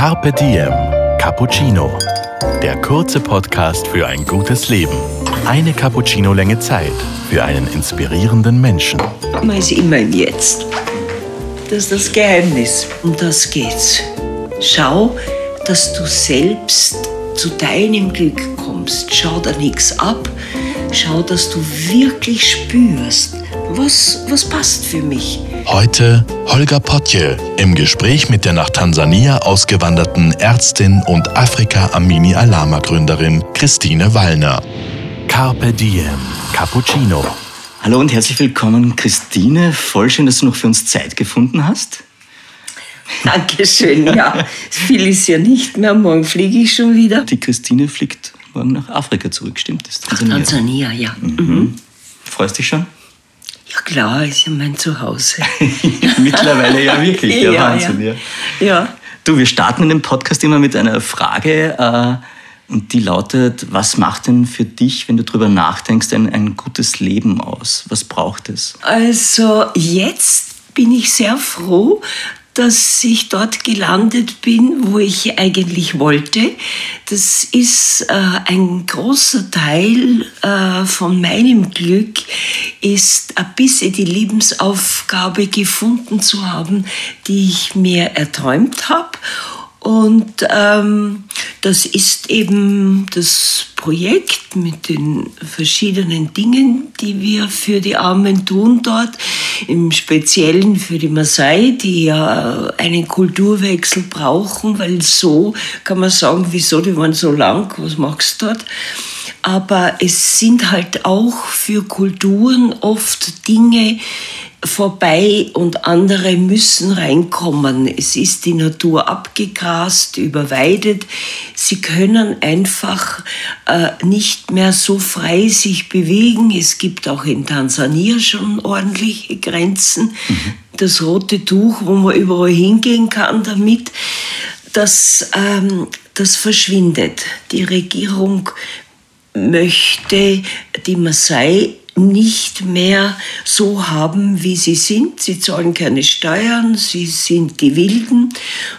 Carpe Diem Cappuccino. Der kurze Podcast für ein gutes Leben. Eine Cappuccino-Länge Zeit für einen inspirierenden Menschen. Man ist immer im Jetzt. Das ist das Geheimnis. Um das geht's. Schau, dass du selbst zu deinem Glück kommst. Schau da nichts ab. Schau, dass du wirklich spürst, was, was passt für mich. Heute Holger Potje im Gespräch mit der nach Tansania ausgewanderten Ärztin und Afrika Amini Alama Gründerin Christine Wallner. Carpe Diem Cappuccino. Hallo und herzlich willkommen, Christine. Voll schön, dass du noch für uns Zeit gefunden hast. Dankeschön, ja. Viel ist ja nicht mehr. Morgen fliege ich schon wieder. Die Christine fliegt morgen nach Afrika zurück, stimmt das? Tansania, Tansania ja. Mhm. Freust dich schon? Ja klar, ist ja mein Zuhause. Mittlerweile ja wirklich, ja, Ja, Wahnsinn. Ja. ja. Du, wir starten in dem Podcast immer mit einer Frage äh, und die lautet, was macht denn für dich, wenn du darüber nachdenkst, ein, ein gutes Leben aus? Was braucht es? Also jetzt bin ich sehr froh, dass ich dort gelandet bin, wo ich eigentlich wollte. Das ist äh, ein großer Teil äh, von meinem Glück, ist ein bisschen die Lebensaufgabe gefunden zu haben, die ich mir erträumt habe. Und ähm, das ist eben das Projekt mit den verschiedenen Dingen, die wir für die Armen tun dort, im Speziellen für die Maasai, die ja einen Kulturwechsel brauchen, weil so kann man sagen, wieso, die waren so lang, was machst du dort? Aber es sind halt auch für Kulturen oft Dinge, vorbei und andere müssen reinkommen. Es ist die Natur abgegrast, überweidet. Sie können einfach äh, nicht mehr so frei sich bewegen. Es gibt auch in Tansania schon ordentliche Grenzen. Das rote Tuch, wo man überall hingehen kann damit, das, ähm, das verschwindet. Die Regierung möchte die Maasai nicht mehr so haben, wie sie sind. Sie zahlen keine Steuern, sie sind die Wilden.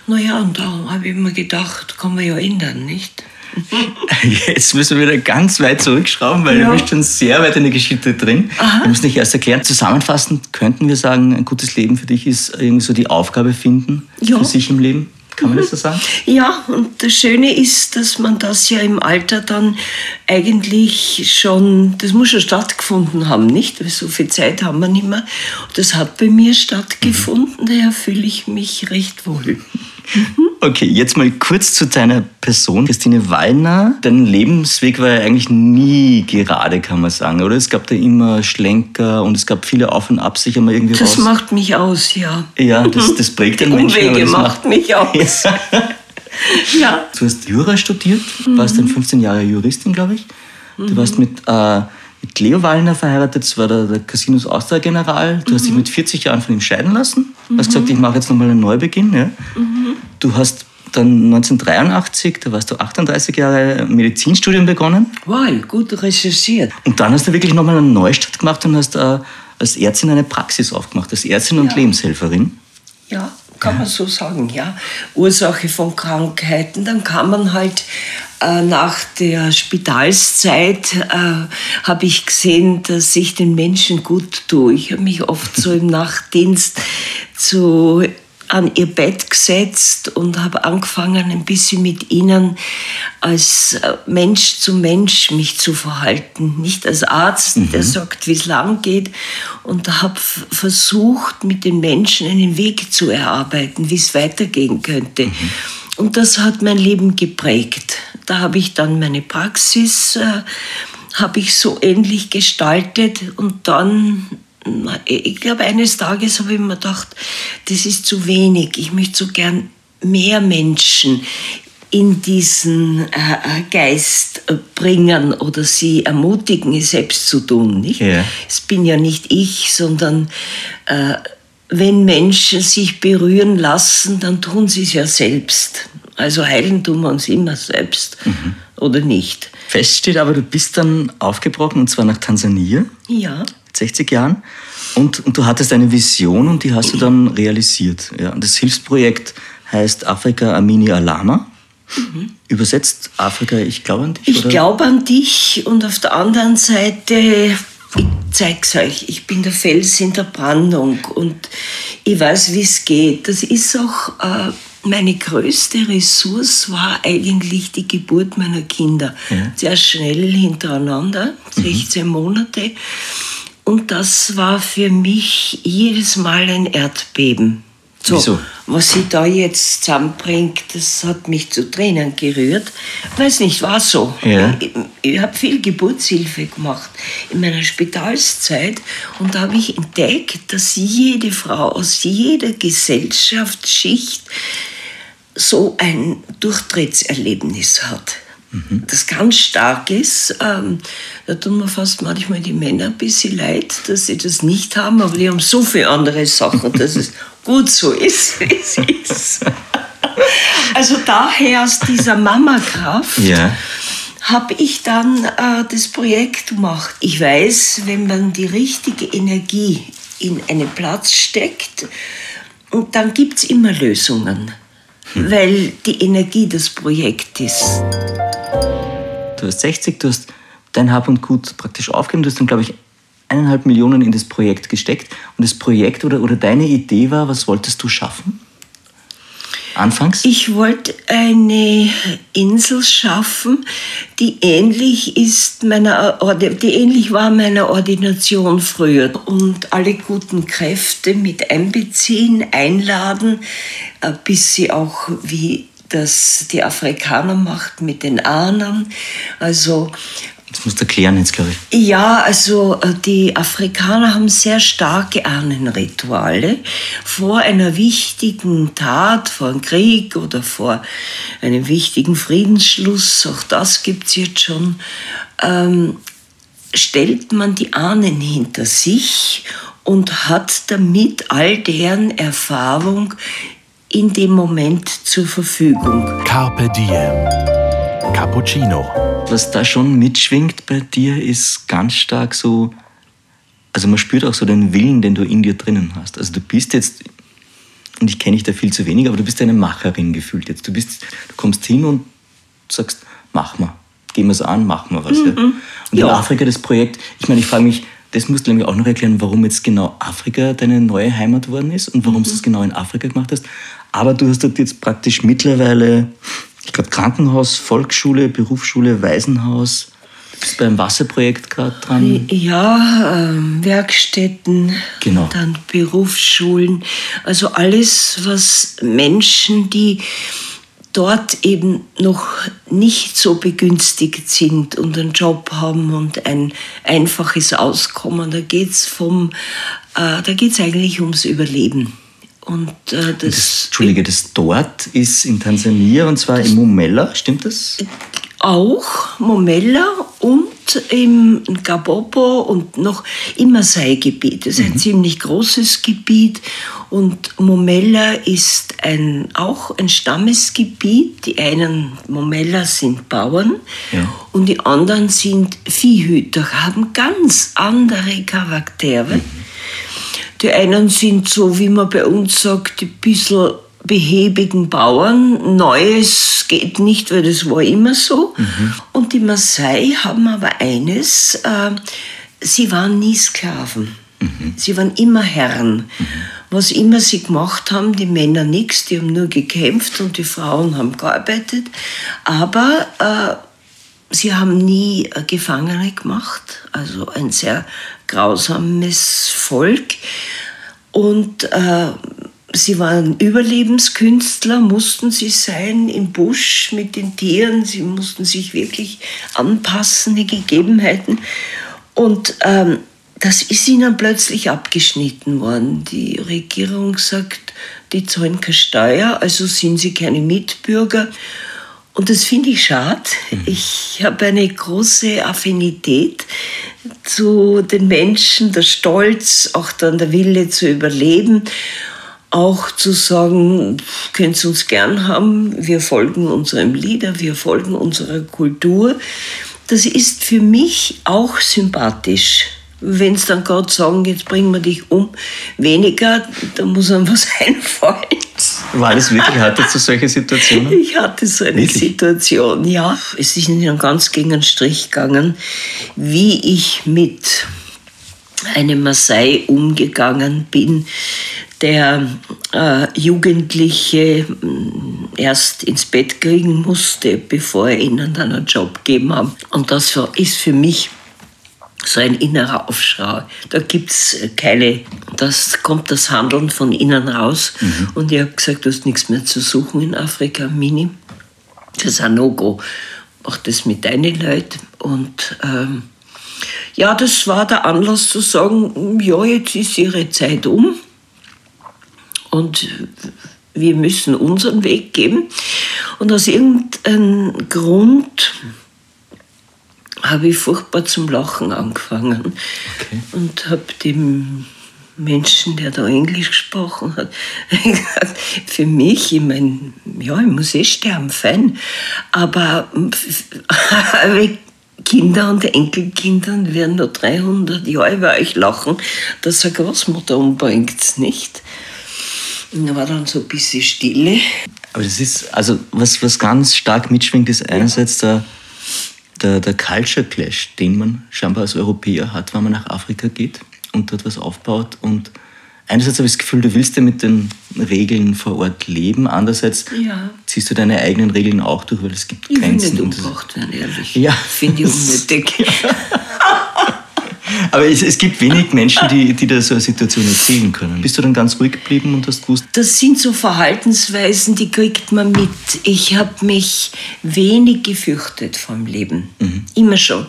Naja, und da habe ich mir gedacht, kann man ja ändern, nicht? Jetzt müssen wir wieder ganz weit zurückschrauben, weil Ja. du bist schon sehr weit in der Geschichte drin. Wir müssen dich erst erklären. Zusammenfassend könnten wir sagen, ein gutes Leben für dich ist irgendwie so die Aufgabe finden Ja. für sich im Leben. Kann man das so sagen? Ja, und das Schöne ist, dass man das ja im Alter dann eigentlich schon, das muss schon stattgefunden haben, nicht? Weil so viel Zeit haben wir nicht mehr. Das hat bei mir stattgefunden, daher fühle ich mich recht wohl. Okay, jetzt mal kurz zu deiner Person, Christine Wallner. Dein Lebensweg war ja eigentlich nie gerade, kann man sagen, oder? Es gab da immer Schlenker und es gab viele Auf und Ab, sich einmal irgendwie Das raus. macht mich aus, ja. ja, das, das prägt den Menschen. Umwege das macht mich aus. Ja. Du hast Jura studiert, warst dann 15 Jahre Juristin, glaube ich. Du warst mit, äh, mit Leo Wallner verheiratet, das war der, der Casinos Austria-General. Du hast dich mit 40 Jahren von ihm scheiden lassen. Hast gesagt, ich mache jetzt nochmal einen Neubeginn. Ja? Du hast dann 1983, da warst du 38 Jahre, Medizinstudium begonnen. Wow, gut recherchiert. Und dann hast du wirklich nochmal einen Neustart gemacht und hast äh, als Ärztin eine Praxis aufgemacht, als Ärztin und Ja. Lebenshelferin. Ja, kann man so sagen, ja. Ursache von Krankheiten. Dann kann man halt nach der Spitalszeit äh, habe ich gesehen, dass ich den Menschen gut tue. Ich habe mich oft so im Nachtdienst zu an ihr Bett gesetzt und habe angefangen, ein bisschen mit ihnen als äh, Mensch zu Mensch mich zu verhalten. Nicht als Arzt, der sagt, wie es lang geht. Und habe versucht, mit den Menschen einen Weg zu erarbeiten, wie es weitergehen könnte. Und das hat mein Leben geprägt. Da habe ich dann meine Praxis, äh, habe ich so ähnlich gestaltet und dann na, ich glaube, eines Tages habe ich mir gedacht, das ist zu wenig. Ich möchte so gern mehr Menschen in diesen äh, Geist äh, bringen oder sie ermutigen, es selbst zu tun. Nicht? Ja. Es bin ja nicht ich, sondern äh, wenn Menschen sich berühren lassen, dann tun sie es ja selbst. Also heilen tun wir uns immer selbst oder nicht. Fest steht aber, du bist dann aufgebrochen und zwar nach Tansania. Ja. mit 60 Jahren. Und, und du hattest eine Vision und die hast du dann realisiert. Ja. Und das Hilfsprojekt heißt Afrika Amini Alama. Mhm. Übersetzt Afrika, ich glaube an dich? Ich glaube an dich und auf der anderen Seite, ich zeig's euch, ich bin der Fels in der Brandung und ich weiß, wie es geht. Das ist auch äh, meine größte Ressource war eigentlich die Geburt meiner Kinder. Ja. Sehr schnell hintereinander, 16 mhm. Monate. Und das war für mich jedes Mal ein Erdbeben. So, Wieso? Was sie da jetzt zusammenbringt, das hat mich zu Tränen gerührt. Weiß nicht, war so. Ja. Ich, ich habe viel Geburtshilfe gemacht in meiner Spitalszeit und da habe ich entdeckt, dass jede Frau aus jeder Gesellschaftsschicht so ein Durchtrittserlebnis hat. Mhm. Das ganz stark ist. Ähm, da tun mir fast manchmal die Männer ein bisschen leid, dass sie das nicht haben, aber die haben so viele andere Sachen, dass es gut so ist, wie es ist. Also daher aus dieser Mama-Kraft ja. habe ich dann äh, das Projekt gemacht. Ich weiß, wenn man die richtige Energie in einen Platz steckt, und dann gibt es immer Lösungen. Weil die Energie das Projekt ist. Du hast 60, du hast dein Hab und Gut praktisch aufgegeben, du hast dann, glaube ich, eineinhalb Millionen in das Projekt gesteckt. Und das Projekt oder, oder deine Idee war, was wolltest du schaffen? Anfangs? Ich wollte eine Insel schaffen, die ähnlich ist meiner, die ähnlich war meiner Ordination früher und alle guten Kräfte mit einbeziehen, einladen, äh, bis sie auch wie das die Afrikaner macht mit den Ahnen. Also das musst du erklären jetzt, glaube ich. Ja, also äh, die Afrikaner haben sehr starke Ahnenrituale. Vor einer wichtigen Tat, vor einem Krieg oder vor einem wichtigen Friedensschluss, auch das gibt es jetzt schon, ähm, stellt man die Ahnen hinter sich und hat damit all deren Erfahrung in dem Moment zur Verfügung. Carpe Diem. Cappuccino. Was da schon mitschwingt bei dir, ist ganz stark so, also man spürt auch so den Willen, den du in dir drinnen hast. Also du bist jetzt, und ich kenne dich da viel zu wenig, aber du bist eine Macherin gefühlt jetzt. Du, bist, du kommst hin und sagst, mach mal, gehen wir es an, machen wir was. Mhm. Ja. Und ja. in Afrika das Projekt, ich meine, ich frage mich, das musst du nämlich auch noch erklären, warum jetzt genau Afrika deine neue Heimat worden ist und warum mhm. du es genau in Afrika gemacht hast. Aber du hast dort jetzt praktisch mittlerweile, ich glaube, Krankenhaus, Volksschule, Berufsschule, Waisenhaus. Du bist beim Wasserprojekt gerade dran. Ja, äh, Werkstätten, genau. dann Berufsschulen. Also alles, was Menschen, die dort eben noch nicht so begünstigt sind und einen Job haben und ein einfaches Auskommen. Da geht es äh, da geht's eigentlich ums Überleben. Und, äh, das, das, Entschuldige, das dort ist in Tansania und zwar in Momella, stimmt das? Auch Momella und im Gabobo und noch im Masai-Gebiet. Das ist mhm. ein ziemlich großes Gebiet und Momella ist ein, auch ein Stammesgebiet. Die einen Momella sind Bauern ja. und die anderen sind Viehhüter, haben ganz andere Charaktere. Mhm. Die einen sind so, wie man bei uns sagt, ein bisschen behäbigen Bauern. Neues geht nicht, weil das war immer so. Mhm. Und die Maasai haben aber eines, äh, sie waren nie Sklaven. Mhm. Sie waren immer Herren. Mhm. Was immer sie gemacht haben, die Männer nichts, die haben nur gekämpft und die Frauen haben gearbeitet. Aber äh, sie haben nie äh, Gefangene gemacht, also ein sehr grausames Volk. Und äh, sie waren Überlebenskünstler, mussten sie sein im Busch mit den Tieren. Sie mussten sich wirklich anpassen, die Gegebenheiten. Und ähm, das ist ihnen plötzlich abgeschnitten worden. Die Regierung sagt, die zahlen keine Steuer, also sind sie keine Mitbürger. Und das finde ich schade. Mhm. Ich habe eine große Affinität zu den Menschen, der Stolz, auch dann der Wille zu überleben, auch zu sagen, könnt ihr uns gern haben, wir folgen unserem Lieder, wir folgen unserer Kultur. Das ist für mich auch sympathisch. Wenn sie dann gerade sagen, jetzt bringen wir dich um, weniger, da muss einem was einfallen. War das wirklich, hattest du solche Situationen? Ich hatte so eine wirklich? Situation, ja. Es ist ihnen ganz gegen den Strich gegangen, wie ich mit einem Maasai umgegangen bin, der äh, Jugendliche mm, erst ins Bett kriegen musste, bevor er ihnen dann einen Job gegeben hat. Und das ist für mich so ein innerer Aufschrei. Da gibt es keine, das kommt das Handeln von innen raus. Mhm. Und ich habe gesagt, du hast nichts mehr zu suchen in Afrika, Mini. Das ist ein No-Go. Mach das mit deinen Leuten. Und ähm, ja, das war der Anlass zu sagen, ja, jetzt ist ihre Zeit um. Und wir müssen unseren Weg geben. Und aus irgendeinem Grund habe ich furchtbar zum Lachen angefangen okay. und habe dem Menschen, der da Englisch gesprochen hat, gesagt, für mich, ich meine, ja, ich muss eh sterben, fein, aber Kinder und Enkelkindern werden nur 300 Jahre über euch lachen, dass eine Großmutter umbringt, nicht? Und da war dann so ein bisschen Stille. Aber das ist, also was, was ganz stark mitschwingt, ist einerseits der der, der Culture Clash, den man scheinbar als Europäer hat, wenn man nach Afrika geht und dort was aufbaut. Und einerseits habe ich das Gefühl, du willst ja mit den Regeln vor Ort leben, andererseits ja. ziehst du deine eigenen Regeln auch durch, weil es gibt ich Grenzen. Ich will nicht umgebracht werden, ehrlich. Ja. Finde ich unnötig. Aber es, es, gibt wenig Menschen, die, die da so eine Situation erzählen können. Bist du dann ganz ruhig geblieben und hast gewusst? Das sind so Verhaltensweisen, die kriegt man mit. Ich habe mich wenig gefürchtet vom Leben. Mhm. Immer schon.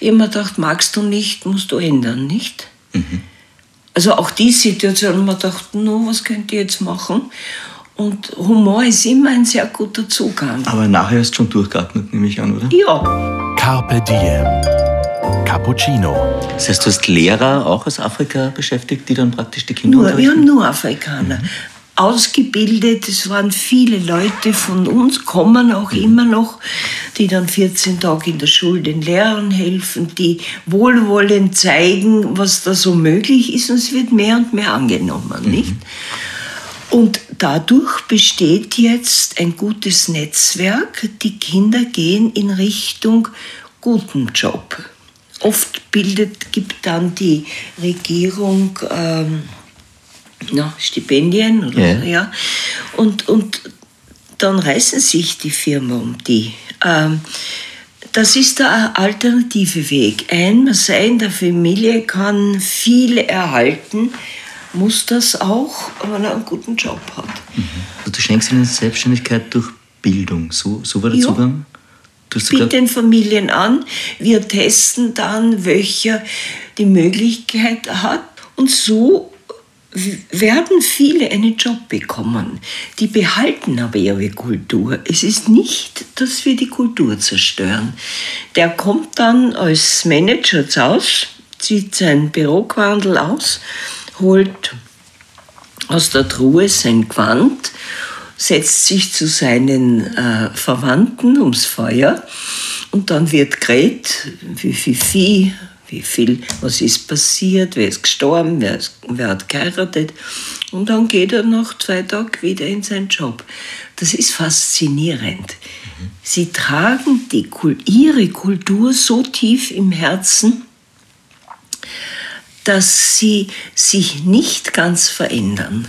Immer gedacht, magst du nicht, musst du ändern, nicht? Mhm. Also auch die Situation, man dachte, no, was könnt ihr jetzt machen? Und Humor ist immer ein sehr guter Zugang. Aber nachher hast du schon durchgeatmet, nehme ich an, oder? Ja. Carpe Diem. Cappuccino. Das heißt, du hast Lehrer auch aus Afrika beschäftigt, die dann praktisch die Kinder nur, Wir haben nur Afrikaner. Mhm. Ausgebildet, es waren viele Leute von uns, kommen auch mhm. immer noch, die dann 14 Tage in der Schule den Lehrern helfen, die wohlwollend zeigen, was da so möglich ist und es wird mehr und mehr angenommen, mhm. nicht? Und dadurch besteht jetzt ein gutes Netzwerk. Die Kinder gehen in Richtung guten Job. Oft bildet, gibt dann die Regierung ähm, na, Stipendien oder ja. So, ja. Und, und dann reißen sich die Firmen um die. Ähm, das ist der alternative Weg. Ein Maasai in der Familie kann viel erhalten, muss das auch, wenn er einen guten Job hat. Mhm. Also du schenkst ihnen Selbstständigkeit durch Bildung, so, so war der ja. Zugang? Bieten Familien an. Wir testen dann, welcher die Möglichkeit hat. Und so werden viele einen Job bekommen. Die behalten aber ihre Kultur. Es ist nicht, dass wir die Kultur zerstören. Der kommt dann als Manager zu Haus, zieht sein Büroquandel aus, holt aus der Truhe sein Quant setzt sich zu seinen äh, Verwandten ums Feuer und dann wird geredet, wie viel Vieh, wie viel, was ist passiert, wer ist gestorben, wer, ist, wer hat geheiratet. Und dann geht er nach zwei Tagen wieder in seinen Job. Das ist faszinierend. Mhm. Sie tragen die, ihre Kultur so tief im Herzen, dass sie sich nicht ganz verändern.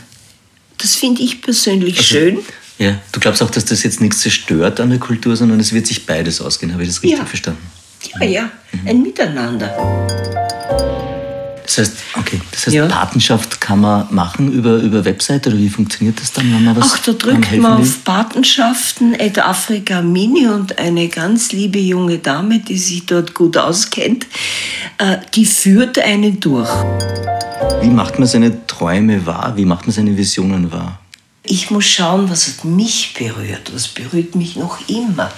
Das finde ich persönlich also, schön. Ja, du glaubst auch, dass das jetzt nichts zerstört an der Kultur, sondern es wird sich beides ausgehen. Habe ich das richtig ja. verstanden? Ja, ja, mhm. ein Miteinander. Das heißt, okay, das heißt, ja. Patenschaft kann man machen über, über Website oder wie funktioniert das dann, wenn man was Ach, da drückt man auf Patenschaften at Afrika Mini und eine ganz liebe junge Dame, die sich dort gut auskennt, äh, die führt einen durch. Wie macht man seine Träume wahr? Wie macht man seine Visionen wahr? Ich muss schauen, was hat mich berührt, was berührt mich noch immer,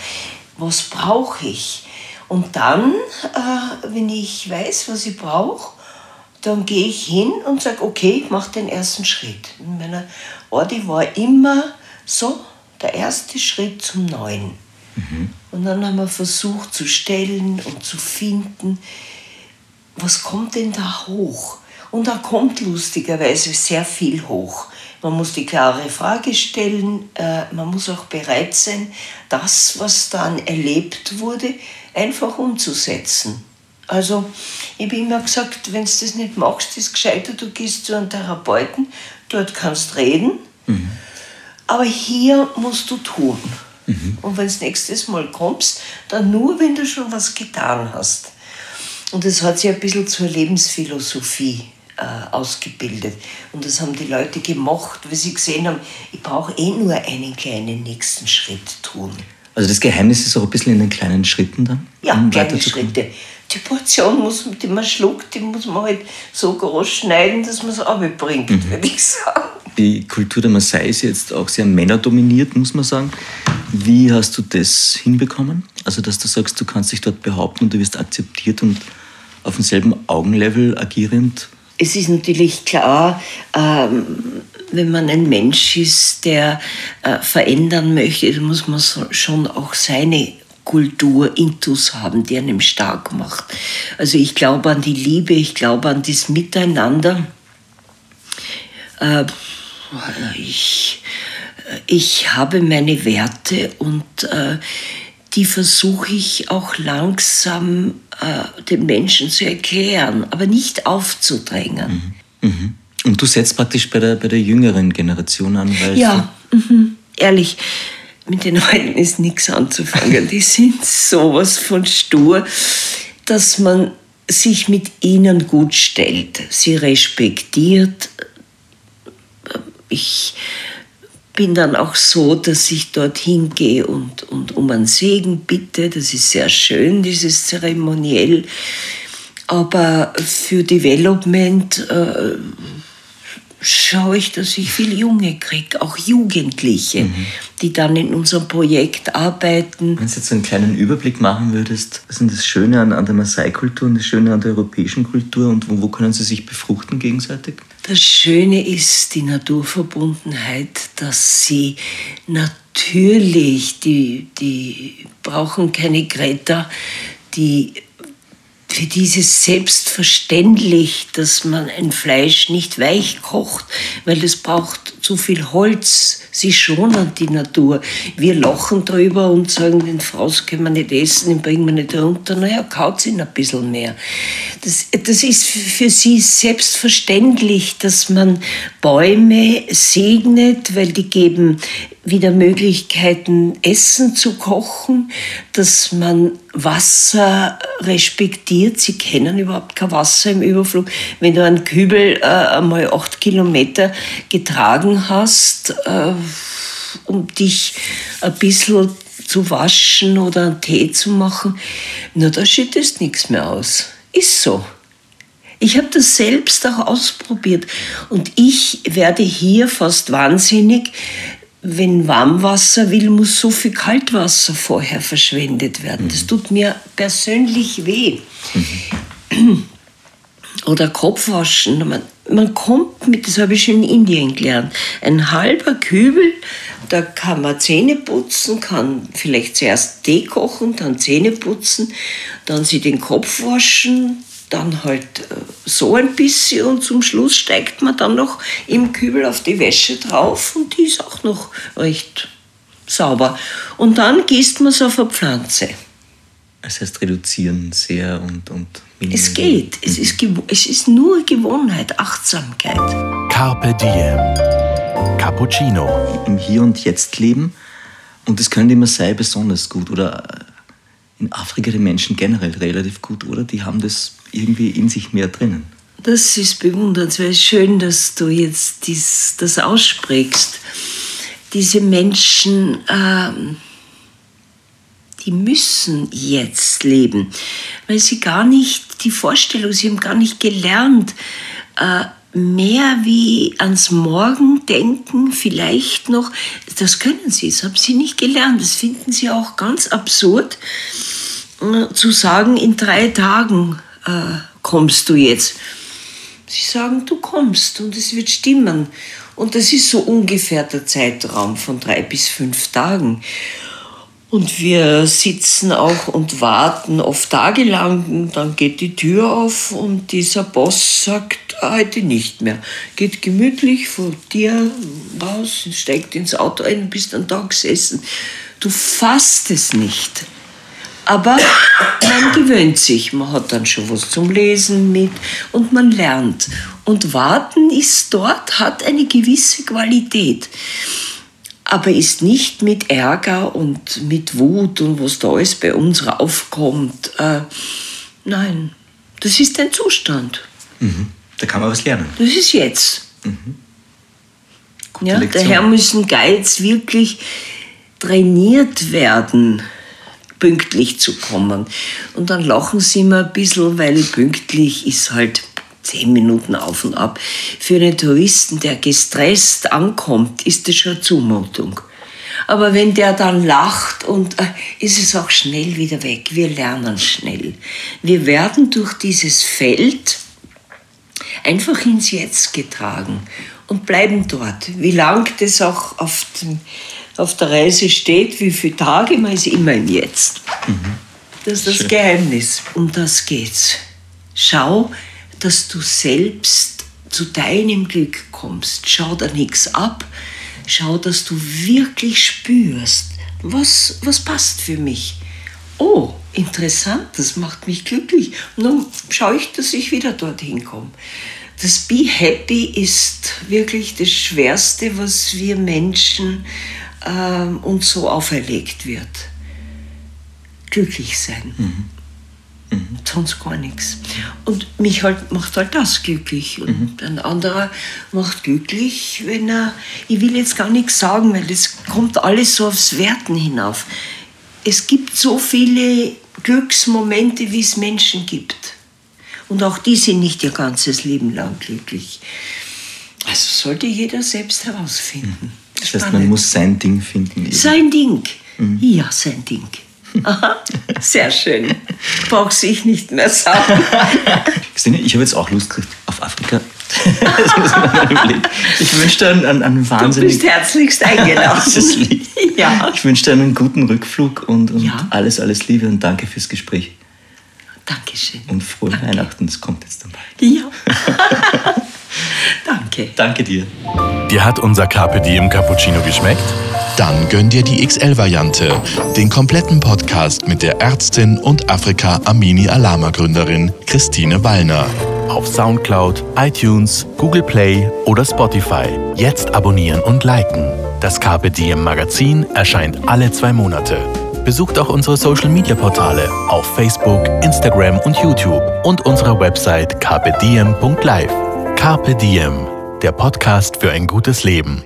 was brauche ich. Und dann, äh, wenn ich weiß, was ich brauche, dann gehe ich hin und sage, okay, ich mache den ersten Schritt. In meiner Ordi war immer so der erste Schritt zum Neuen. Mhm. Und dann haben wir versucht zu stellen und zu finden, was kommt denn da hoch? Und da kommt lustigerweise sehr viel hoch. Man muss die klare Frage stellen, äh, man muss auch bereit sein, das, was dann erlebt wurde, einfach umzusetzen. Also ich habe immer gesagt, wenn du das nicht machst, ist es gescheiter, du gehst zu einem Therapeuten, dort kannst reden, mhm. aber hier musst du tun. Mhm. Und wenn du nächstes Mal kommst, dann nur, wenn du schon was getan hast. Und das hat sich ein bisschen zur Lebensphilosophie äh, ausgebildet. Und das haben die Leute gemacht, weil sie gesehen haben, ich brauche eh nur einen kleinen nächsten Schritt tun. Also das Geheimnis ist auch ein bisschen in den kleinen Schritten dann? Ja, um kleine Schritte. Die Portion, muss, die man schluckt, die muss man halt so groß schneiden, dass man es abbringt, mhm. würde ich sagen. Die Kultur der Maasai ist jetzt auch sehr männerdominiert, muss man sagen. Wie hast du das hinbekommen? Also, dass du sagst, du kannst dich dort behaupten und du wirst akzeptiert und auf demselben Augenlevel agierend es ist natürlich klar, ähm, wenn man ein Mensch ist, der äh, verändern möchte, dann muss man schon auch seine Kultur intus haben, die einen stark macht. Also ich glaube an die Liebe, ich glaube an das Miteinander. Äh, ich, ich habe meine Werte und äh, die versuche ich auch langsam äh, den Menschen zu erklären, aber nicht aufzudrängen. Mhm. Mhm. Und du setzt praktisch bei der, bei der jüngeren Generation an, weil. Ja, mhm. ehrlich, mit den Leuten ist nichts anzufangen. Die sind sowas von stur, dass man sich mit ihnen gut stellt, sie respektiert. Ich bin dann auch so, dass ich dorthin gehe und, und um einen Segen bitte. Das ist sehr schön, dieses Zeremoniell. Aber für Development äh, schaue ich, dass ich viel Junge kriege, auch Jugendliche, mhm. die dann in unserem Projekt arbeiten. Wenn du jetzt einen kleinen Überblick machen würdest, was ist das Schöne an, an der Maasai-Kultur und das Schöne an der europäischen Kultur und wo, wo können sie sich befruchten gegenseitig? Das Schöne ist die Naturverbundenheit, dass sie natürlich, die, die brauchen keine Greta, die für dieses selbstverständlich, dass man ein Fleisch nicht weich kocht, weil es braucht zu viel Holz. Sie schonen die Natur. Wir lachen drüber und sagen, den Fraus können wir nicht essen, den bringen wir nicht runter. Naja, kaut ihn ein bisschen mehr. Das, das ist für sie selbstverständlich, dass man Bäume segnet, weil die geben wieder Möglichkeiten, Essen zu kochen, dass man Wasser respektiert. Sie kennen überhaupt kein Wasser im Überflug. Wenn du einen Kübel äh, einmal acht Kilometer getragen hast, äh, um dich ein bisschen zu waschen oder einen Tee zu machen, na, da schüttest nichts mehr aus. Ist so. Ich habe das selbst auch ausprobiert und ich werde hier fast wahnsinnig, wenn Warmwasser will, muss so viel Kaltwasser vorher verschwendet werden. Das tut mir persönlich weh. Mhm. Oder Kopfwaschen. Man, kommt mit, das habe ich schon in Indien gelernt, ein halber Kübel, da kann man Zähne putzen, kann vielleicht zuerst Tee kochen, dann Zähne putzen, dann sie den Kopf waschen, dann halt äh, so ein bisschen und zum Schluss steigt man dann noch im Kübel auf die Wäsche drauf und die ist auch noch recht sauber. Und dann gießt man es auf eine Pflanze. Das heißt reduzieren sehr und, und Es geht. Es, mhm. ist, es ist nur Gewohnheit, Achtsamkeit. Carpe diem. Cappuccino. Im Hier und Jetzt leben. Und das können die Maasai besonders gut. Oder in Afrika die Menschen generell relativ gut, oder? Die haben das irgendwie in sich mehr drinnen. Das ist bewundernswert. Schön, dass du jetzt dies, das aussprichst. Diese Menschen, äh, die müssen jetzt leben, weil sie gar nicht die Vorstellung, sie haben gar nicht gelernt, äh, mehr wie ans Morgen denken, vielleicht noch, das können sie, das haben sie nicht gelernt. Das finden sie auch ganz absurd, äh, zu sagen, in drei Tagen äh, kommst du jetzt? Sie sagen, du kommst und es wird stimmen. Und das ist so ungefähr der Zeitraum von drei bis fünf Tagen. Und wir sitzen auch und warten oft tagelang. Dann geht die Tür auf und dieser Boss sagt, heute nicht mehr. Geht gemütlich vor dir raus, steigt ins Auto ein und bist dann da gesessen. Du fasst es nicht. Aber man gewöhnt sich, man hat dann schon was zum Lesen mit und man lernt. Und Warten ist dort, hat eine gewisse Qualität aber ist nicht mit Ärger und mit Wut und was da alles bei uns raufkommt. Äh, nein, das ist ein Zustand. Mhm. Da kann man was lernen. Das ist jetzt. Mhm. Ja, daher müssen Guides wirklich trainiert werden, pünktlich zu kommen. Und dann lachen sie immer ein bisschen, weil pünktlich ist halt zehn Minuten auf und ab. Für einen Touristen, der gestresst ankommt, ist das schon eine Zumutung. Aber wenn der dann lacht und äh, ist es auch schnell wieder weg. Wir lernen schnell. Wir werden durch dieses Feld einfach ins Jetzt getragen und bleiben dort. Wie lang das auch auf, dem, auf der Reise steht, wie viele Tage, man ist immer im Jetzt. Mhm. Das ist das Schön. Geheimnis. Um das geht's. Schau, dass du selbst zu deinem Glück kommst. Schau da nichts ab. Schau, dass du wirklich spürst, was, was passt für mich. Oh, interessant, das macht mich glücklich. Und dann schaue ich, dass ich wieder dorthin komme. Das Be Happy ist wirklich das Schwerste, was wir Menschen äh, uns so auferlegt wird. Glücklich sein. Mhm. Mhm. Sonst gar nichts. Und mich halt, macht halt das glücklich. Und mhm. ein anderer macht glücklich, wenn er, ich will jetzt gar nichts sagen, weil das kommt alles so aufs Werten hinauf. Es gibt so viele Glücksmomente, wie es Menschen gibt. Und auch die sind nicht ihr ganzes Leben lang glücklich. Also sollte jeder selbst herausfinden. Mhm. Das heißt, man muss sein Ding finden. Eben. Sein Ding. Mhm. Ja, sein Ding. Aha, sehr schön. Brauchst ich nicht mehr sagen. Christine, ich habe jetzt auch Lust auf Afrika. ich wünsche dir einen, einen, einen wahnsinnig... Du bist herzlichst eingeladen. ja. Ich wünsche dir einen guten Rückflug und, und ja. alles, alles Liebe und danke fürs Gespräch. Dankeschön. Und frohe danke. Weihnachten, es kommt jetzt dann bald. Ja. danke. Danke dir. Dir hat unser Carpe Diem Cappuccino geschmeckt? Dann gönn dir die XL-Variante, den kompletten Podcast mit der Ärztin und Afrika Amini Alama Gründerin Christine Wallner. Auf Soundcloud, iTunes, Google Play oder Spotify. Jetzt abonnieren und liken. Das Carpe Diem Magazin erscheint alle zwei Monate. Besucht auch unsere Social Media Portale auf Facebook, Instagram und YouTube und unsere Website carpediem.live. Carpe Diem, der Podcast für ein gutes Leben.